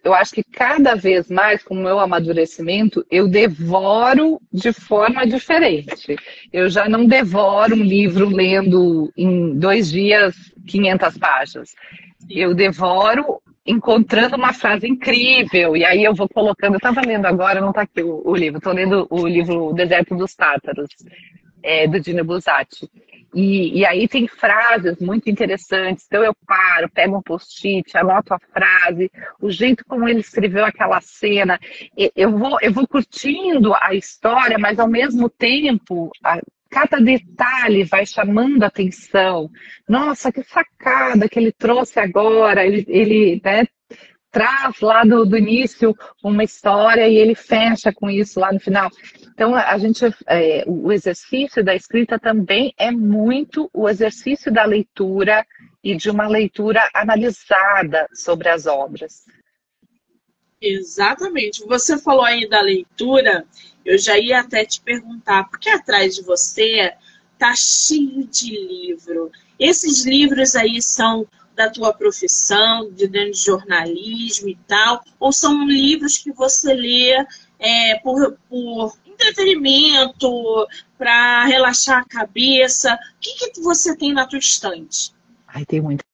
eu acho que cada vez mais, com o meu amadurecimento, eu devoro de forma diferente. Eu já não devoro um livro lendo em dois dias 500 páginas. Eu devoro encontrando uma frase incrível, e aí eu vou colocando. Eu estava lendo agora, não está aqui o, o livro, estou lendo o livro Deserto dos Tátaros, é, do Dino Buzzati. E, e, aí tem frases muito interessantes. Então eu paro, pego um post-it, anoto a frase, o jeito como ele escreveu aquela cena. Eu vou, eu vou curtindo a história, mas ao mesmo tempo, a, cada detalhe vai chamando a atenção. Nossa, que sacada que ele trouxe agora. Ele, ele né, traz lá do, do início uma história e ele fecha com isso lá no final. Então, a gente, é, o exercício da escrita também é muito o exercício da leitura e de uma leitura analisada sobre as obras. Exatamente. Você falou aí da leitura, eu já ia até te perguntar, porque atrás de você tá cheio de livro. Esses livros aí são da tua profissão, de dentro de jornalismo e tal, ou são livros que você lê é, por, por entretenimento, para relaxar a cabeça? O que, que você tem na tua estante? Ai, tem muita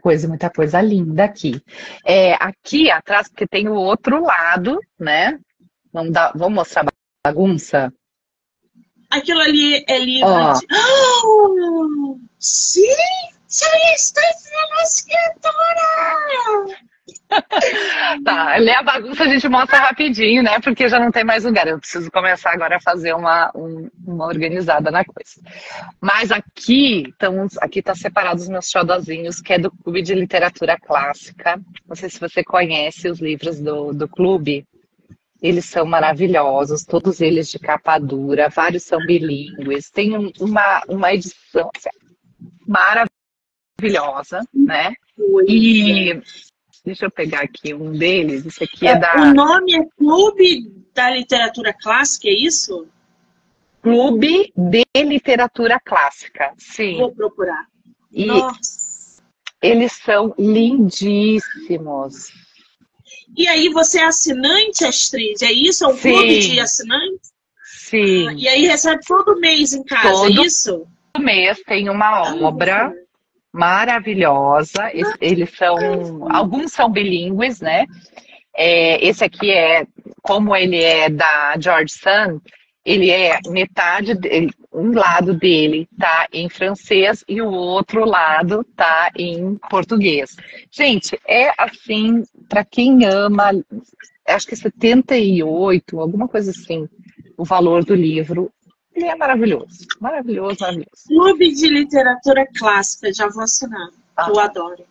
coisa, muita coisa linda aqui. É, aqui atrás, porque tem o outro lado, né? Vamos, dar, vamos mostrar a bagunça? Aquilo ali é livro oh. de... Oh, <gasps> sim! Está sendo escritora! tá, lê a bagunça a gente mostra rapidinho, né? Porque já não tem mais lugar. Eu preciso começar agora a fazer uma, um, uma organizada na coisa. Mas aqui estamos, aqui tá separado os meus xodozinhos, que é do Clube de Literatura Clássica. Não sei se você conhece os livros do, do clube. Eles são maravilhosos, todos eles de capa dura, vários são bilíngues. Tem um, uma, uma edição assim, maravilhosa, né? E Deixa eu pegar aqui um deles. Esse aqui é, é da. O nome é Clube da Literatura Clássica, é isso? Clube de Literatura Clássica, sim. Vou procurar. E Nossa. Eles são lindíssimos. E aí você é assinante, Astrid? É isso? É um sim. clube de assinantes? Sim. Ah, e aí recebe todo mês em casa, é todo é isso? Todo mês tem uma obra maravilhosa. Eles são, alguns são bilíngues, né? É, esse aqui é, como ele é da George Sand, ele é metade, dele, um lado dele tá em francês e o outro lado tá em português. Gente, é assim, para quem ama, acho que 78, alguma coisa assim, o valor do livro. Ele é maravilhoso. Maravilhoso, maravilhoso. Clube de Literatura Clássica, já vou assinar. Ah. Eu adoro.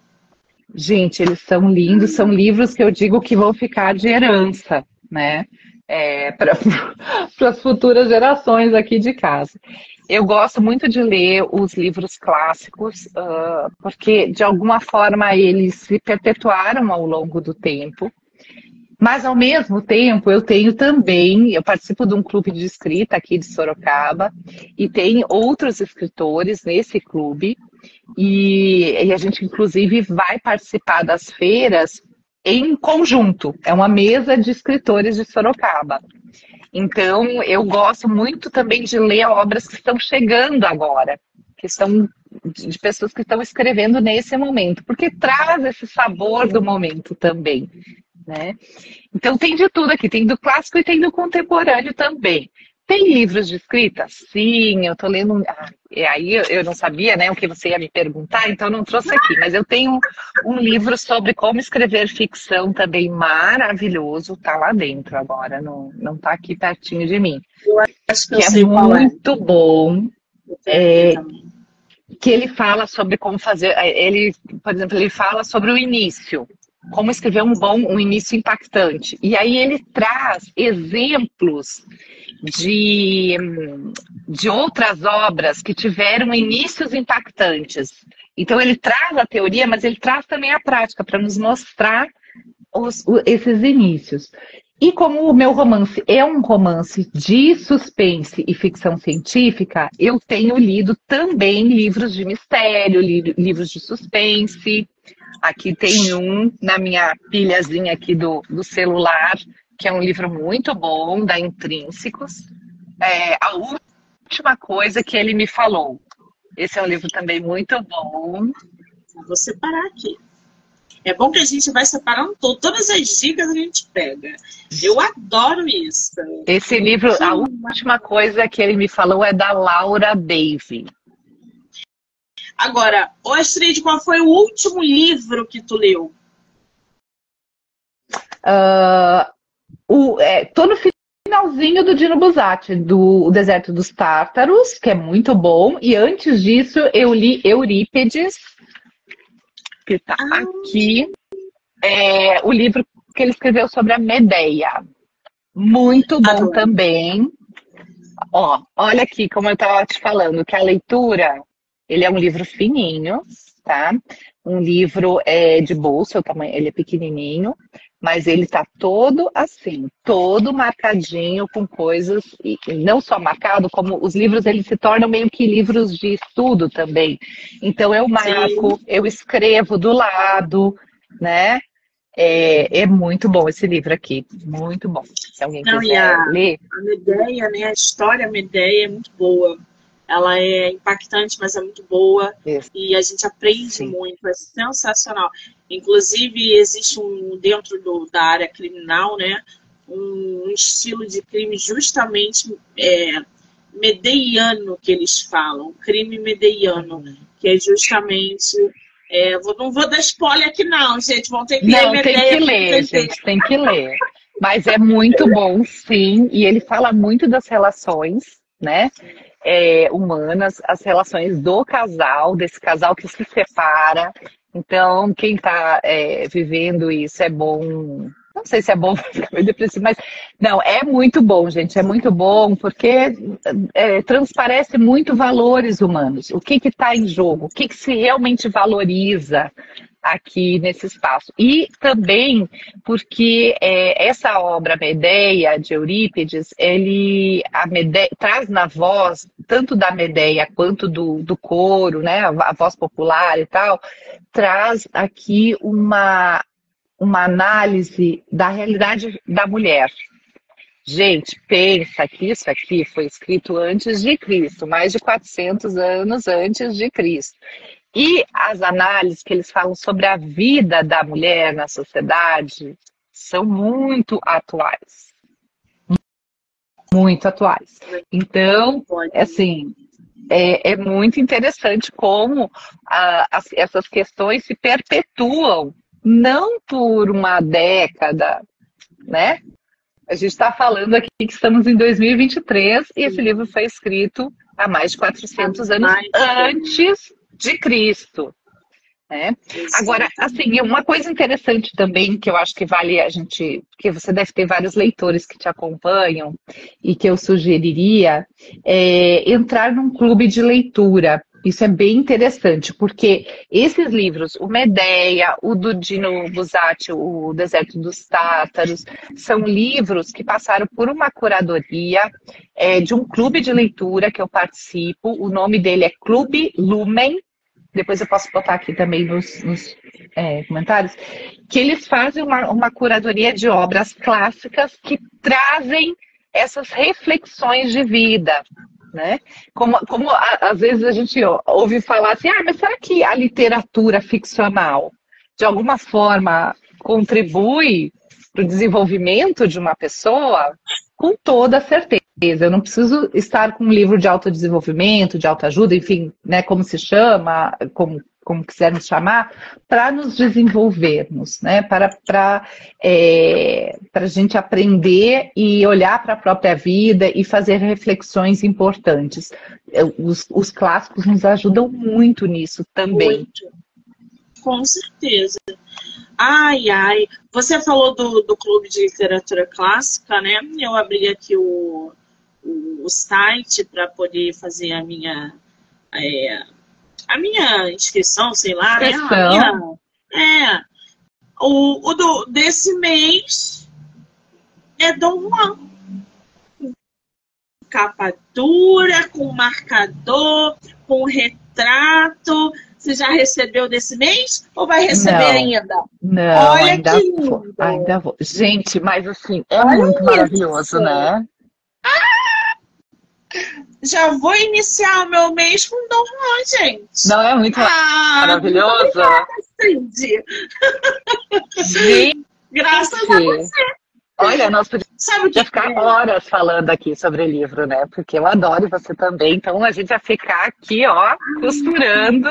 Gente, eles são lindos, são livros que eu digo que vão ficar de herança, né? É, para <laughs> as futuras gerações aqui de casa. Eu gosto muito de ler os livros clássicos, uh, porque de alguma forma eles se perpetuaram ao longo do tempo. Mas, ao mesmo tempo, eu tenho também, eu participo de um clube de escrita aqui de Sorocaba, e tem outros escritores nesse clube, e, e a gente, inclusive, vai participar das feiras em conjunto. É uma mesa de escritores de Sorocaba. Então, eu gosto muito também de ler obras que estão chegando agora, que estão de pessoas que estão escrevendo nesse momento, porque traz esse sabor do momento também né? Então tem de tudo aqui, tem do clássico e tem do contemporâneo também. tem livros de escrita? Sim, eu estou lendo. Ah, e aí eu não sabia né, o que você ia me perguntar, então não trouxe aqui. Mas eu tenho um livro sobre como escrever ficção também maravilhoso, tá lá dentro agora, não, não tá aqui pertinho de mim. Eu acho que, que é, é muito bom. É, que ele fala sobre como fazer. Ele, por exemplo, ele fala sobre o início como escrever um bom, um início impactante. E aí ele traz exemplos de, de outras obras que tiveram inícios impactantes. Então ele traz a teoria, mas ele traz também a prática para nos mostrar os, esses inícios. E como o meu romance é um romance de suspense e ficção científica, eu tenho lido também livros de mistério, li livros de suspense. Aqui tem um na minha pilhazinha aqui do, do celular, que é um livro muito bom, da Intrínsecos. É, a última coisa que ele me falou. Esse é um livro também muito bom. Vou separar aqui. É bom que a gente vai separando todas as dicas a gente pega. Eu adoro isso. Esse livro, a última coisa que ele me falou é da Laura Dave. Agora, o Astrid, qual foi o último livro que tu leu? Uh, o, é, tô no finalzinho do Dino Buzzati, do Deserto dos Tártaros, que é muito bom. E antes disso, eu li Eurípedes, que está ah. aqui. É, o livro que ele escreveu sobre a Medeia. Muito bom também. Ó, olha aqui, como eu estava te falando, que a leitura ele é um livro fininho, tá? Um livro é, de bolsa, o tamanho, ele é pequenininho, mas ele tá todo assim, todo marcadinho com coisas, e não só marcado, como os livros eles se tornam meio que livros de estudo também. Então eu marco, Sim. eu escrevo do lado, né? É, é, muito bom esse livro aqui, muito bom. Se alguém Não, quiser a, ler. A Medeia, né? A história a Medeia é muito boa. Ela é impactante, mas é muito boa. Isso. E a gente aprende Sim. muito, é sensacional. Inclusive, existe um, dentro do, da área criminal, né? Um, um estilo de crime justamente é, medeiano que eles falam, crime medeiano, uhum. que é justamente é, vou, não vou dar spoiler aqui, não, gente. Vão ter que não, ler. Tem que ler, gente, tem que ler. Mas é muito bom, sim. E ele fala muito das relações, né? É, humanas, as relações do casal, desse casal que se separa. Então, quem está é, vivendo isso é bom. Não sei se é bom <laughs> ficar meio depressivo, mas não, é muito bom, gente. É muito bom porque é, transparece muito valores humanos. O que está em jogo? O que, que se realmente valoriza aqui nesse espaço. E também porque é, essa obra Medeia de Eurípides, ele Medeia, traz na voz tanto da Medeia quanto do, do coro, né, a, a voz popular e tal, traz aqui uma uma análise da realidade da mulher. Gente, pensa que isso aqui foi escrito antes de Cristo, mais de 400 anos antes de Cristo. E as análises que eles falam sobre a vida da mulher na sociedade são muito atuais. Muito atuais. Então, assim, é, é muito interessante como a, as, essas questões se perpetuam, não por uma década, né? A gente está falando aqui que estamos em 2023 e esse livro foi escrito há mais de 400 anos antes de Cristo. Né? Agora, assim, uma coisa interessante também que eu acho que vale a gente, que você deve ter vários leitores que te acompanham e que eu sugeriria é entrar num clube de leitura. Isso é bem interessante, porque esses livros, o Medeia, o do Dino Buzzati, o Deserto dos Tátaros, são livros que passaram por uma curadoria é, de um clube de leitura que eu participo. O nome dele é Clube Lumen, depois eu posso botar aqui também nos, nos é, comentários, que eles fazem uma, uma curadoria de obras clássicas que trazem essas reflexões de vida, né? Como, como a, às vezes a gente ouve falar assim, ah, mas será que a literatura ficcional de alguma forma contribui para o desenvolvimento de uma pessoa? Com toda certeza. Eu não preciso estar com um livro de autodesenvolvimento, de autoajuda, enfim, né, como se chama, como, como quisermos chamar, para nos desenvolvermos, né, para, para é, a gente aprender e olhar para a própria vida e fazer reflexões importantes. Os, os clássicos nos ajudam muito nisso também. Muito. Com certeza. Ai, ai. Você falou do, do Clube de Literatura Clássica, né? Eu abri aqui o, o, o site para poder fazer a minha. É, a minha inscrição, sei lá, né? Minha, é. O, o do, desse mês é Dom Juan. Capa dura, com marcador, com retrato você já recebeu desse mês ou vai receber não, ainda? Não, Olha ainda que lindo. Vou, ainda vou. Gente, mas assim, é Olha muito isso. maravilhoso, né? Ah! Já vou iniciar o meu mês com Dom Juan, gente. Não é muito ah, maravilhoso? Obrigada, Cindy. <laughs> Gente, Graças a você. Olha, nós podíamos ficar horas falando aqui sobre o livro, né? Porque eu adoro você também. Então a gente vai ficar aqui, ó, costurando.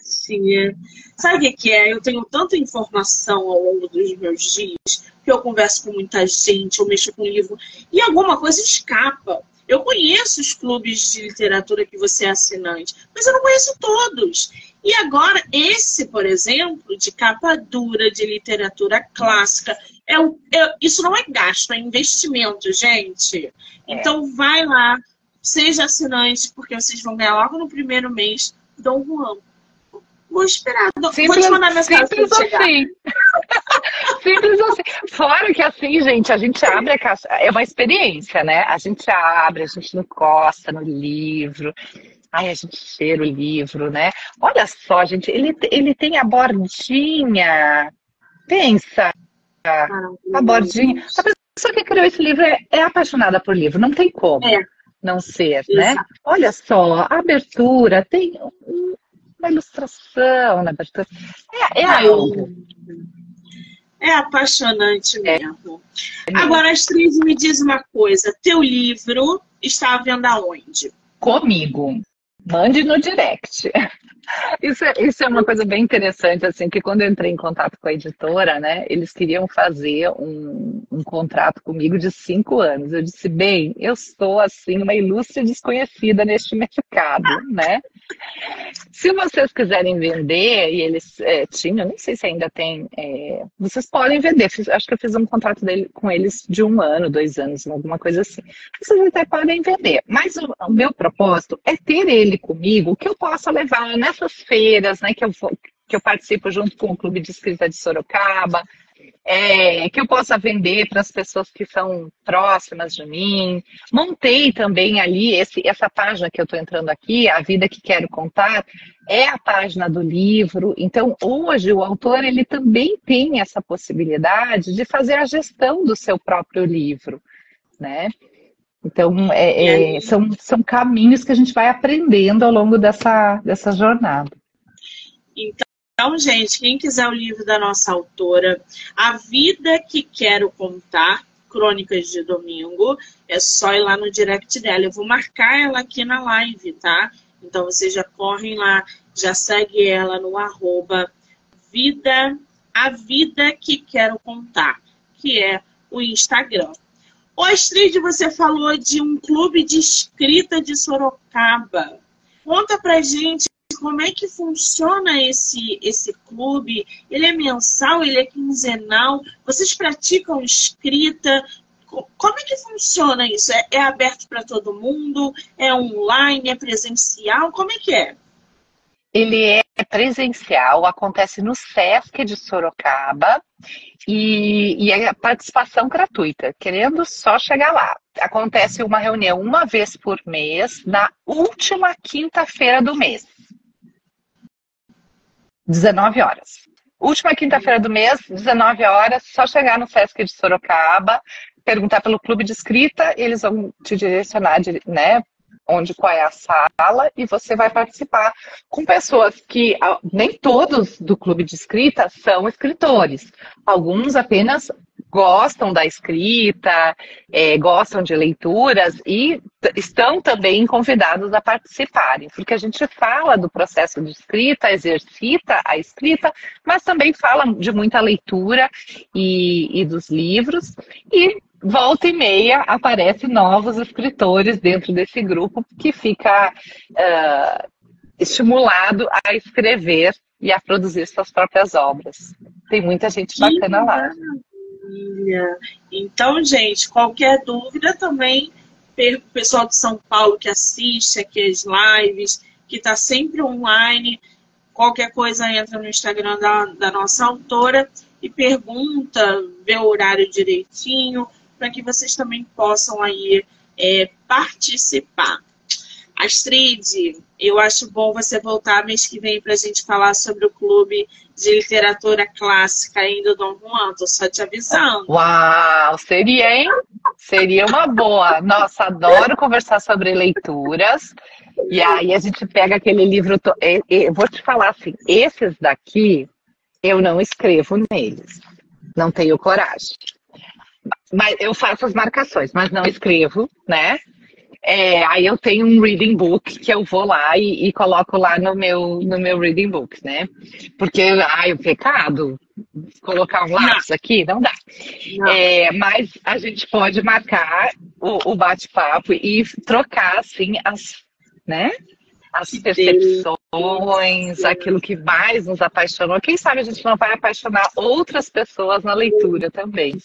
Sim. Sabe o que é? Eu tenho tanta informação ao longo dos meus dias, que eu converso com muita gente, eu mexo com livro, e alguma coisa escapa. Eu conheço os clubes de literatura que você é assinante, mas eu não conheço todos. E agora, esse, por exemplo, de capa dura, de literatura clássica, é, é, isso não é gasto, é investimento, gente. É. Então vai lá, seja assinante, porque vocês vão ganhar logo no primeiro mês Dom Juan. Vou esperar. Simples, vou te mandar mensagem simples assim. <laughs> simples assim. Fora que assim, gente, a gente abre a caixa. É uma experiência, né? A gente abre, a gente encosta no livro. Ai, a gente cheira o livro, né? Olha só, gente, ele, ele tem a bordinha. Pensa, a bordinha. A pessoa que criou esse livro é, é apaixonada por livro, não tem como é. não ser, né? Olha só, a abertura tem uma ilustração na abertura. É, é algo. É apaixonante mesmo. É. Agora, Astrid, me diz uma coisa: teu livro está à venda onde? Comigo. Mande no direct. Isso é, isso é uma coisa bem interessante, assim, que quando eu entrei em contato com a editora, né, eles queriam fazer um, um contrato comigo de cinco anos. Eu disse, bem, eu sou, assim, uma ilustre desconhecida neste mercado, né? Se vocês quiserem vender, e eles é, tinham, nem sei se ainda tem, é, vocês podem vender. Fiz, acho que eu fiz um contrato dele, com eles de um ano, dois anos, alguma coisa assim. Vocês até podem vender. Mas o, o meu propósito é ter ele comigo, que eu possa levar nessas feiras, né, que eu, que eu participo junto com o Clube de Escrita de Sorocaba, é, que eu possa vender para as pessoas que são próximas de mim. Montei também ali esse, essa página que eu estou entrando aqui, A Vida que Quero Contar, é a página do livro. Então, hoje, o autor ele também tem essa possibilidade de fazer a gestão do seu próprio livro, né? Então, é, é, são, são caminhos que a gente vai aprendendo ao longo dessa, dessa jornada. Então, gente, quem quiser o livro da nossa autora, A Vida que Quero Contar, Crônicas de Domingo, é só ir lá no direct dela. Eu vou marcar ela aqui na live, tá? Então vocês já correm lá, já segue ela no arroba vida, a vida que quero contar, que é o Instagram. O Astrid, você falou de um clube de escrita de Sorocaba. Conta pra gente como é que funciona esse, esse clube? Ele é mensal, ele é quinzenal? Vocês praticam escrita? Como é que funciona isso? É, é aberto para todo mundo? É online? É presencial? Como é que é? Ele é presencial, acontece no SESC de Sorocaba e, e é participação gratuita, querendo só chegar lá. Acontece uma reunião uma vez por mês, na última quinta-feira do mês. 19 horas. Última quinta-feira do mês, 19 horas, só chegar no Sesc de Sorocaba, perguntar pelo clube de escrita, eles vão te direcionar, né, onde qual é a sala e você vai participar com pessoas que nem todos do clube de escrita são escritores. Alguns apenas gostam da escrita, é, gostam de leituras e estão também convidados a participarem, porque a gente fala do processo de escrita, exercita a escrita, mas também fala de muita leitura e, e dos livros, e volta e meia aparecem novos escritores dentro desse grupo que fica uh, estimulado a escrever e a produzir suas próprias obras. Tem muita gente bacana lá. Então, gente, qualquer dúvida também, o pessoal de São Paulo que assiste aqui as lives, que está sempre online, qualquer coisa entra no Instagram da, da nossa autora e pergunta, vê o horário direitinho, para que vocês também possam aí é, participar. Astrid, eu acho bom você voltar mês que vem para a gente falar sobre o clube de literatura clássica ainda do Dom Juan. Tô só te avisando. Uau, seria, hein? Seria uma boa. Nossa, adoro conversar sobre leituras. E aí a gente pega aquele livro. To... Eu vou te falar assim: esses daqui eu não escrevo neles. Não tenho coragem. Mas eu faço as marcações, mas não escrevo, né? É, aí eu tenho um reading book que eu vou lá e, e, coloco lá no meu, no meu reading book, né? Porque, ai, o pecado, colocar um lápis aqui, não dá. Não. É, mas a gente pode marcar o, o bate-papo e trocar, assim, as, né? As percepções, aquilo que mais nos apaixonou. Quem sabe a gente não vai apaixonar outras pessoas na leitura também.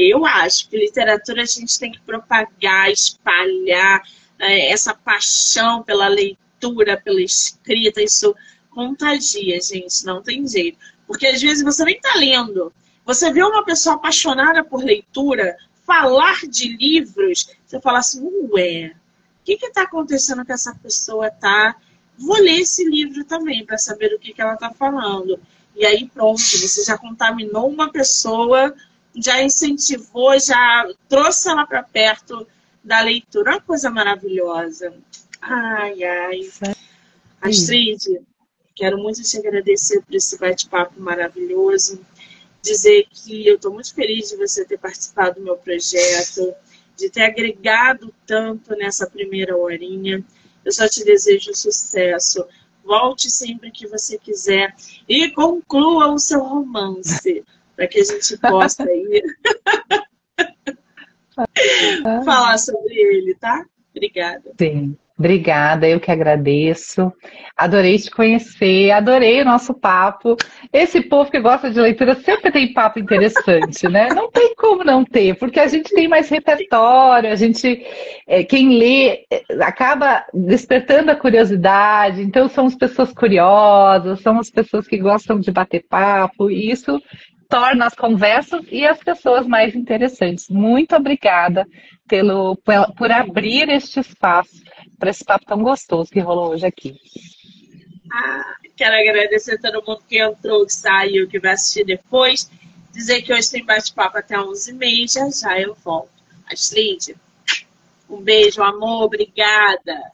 Eu acho que literatura a gente tem que propagar, espalhar é, essa paixão pela leitura, pela escrita. Isso contagia, gente, não tem jeito. Porque às vezes você nem está lendo. Você vê uma pessoa apaixonada por leitura falar de livros, você fala assim, ué, o que está acontecendo que essa pessoa tá? Vou ler esse livro também para saber o que, que ela está falando. E aí pronto, você já contaminou uma pessoa já incentivou, já trouxe ela para perto da leitura. Uma coisa maravilhosa. Ai, ai. Astrid, quero muito te agradecer por esse bate-papo maravilhoso. Dizer que eu estou muito feliz de você ter participado do meu projeto, de ter agregado tanto nessa primeira horinha. Eu só te desejo sucesso. Volte sempre que você quiser e conclua o seu romance <laughs> para que a gente possa aí <laughs> falar sobre ele, tá? Obrigada. Sim. Obrigada, eu que agradeço. Adorei te conhecer, adorei o nosso papo. Esse povo que gosta de leitura sempre tem papo interessante, né? Não tem como não ter, porque a gente tem mais repertório, a gente, é, quem lê, é, acaba despertando a curiosidade. Então, são as pessoas curiosas, são as pessoas que gostam de bater papo, e isso torna as conversas e as pessoas mais interessantes. Muito obrigada pelo, por abrir este espaço para esse papo tão gostoso que rolou hoje aqui. Ah, quero agradecer a todo mundo que entrou, que saiu, que vai assistir depois. Dizer que hoje tem bate-papo até 11h30, já eu volto. Astrid, um beijo, amor, obrigada.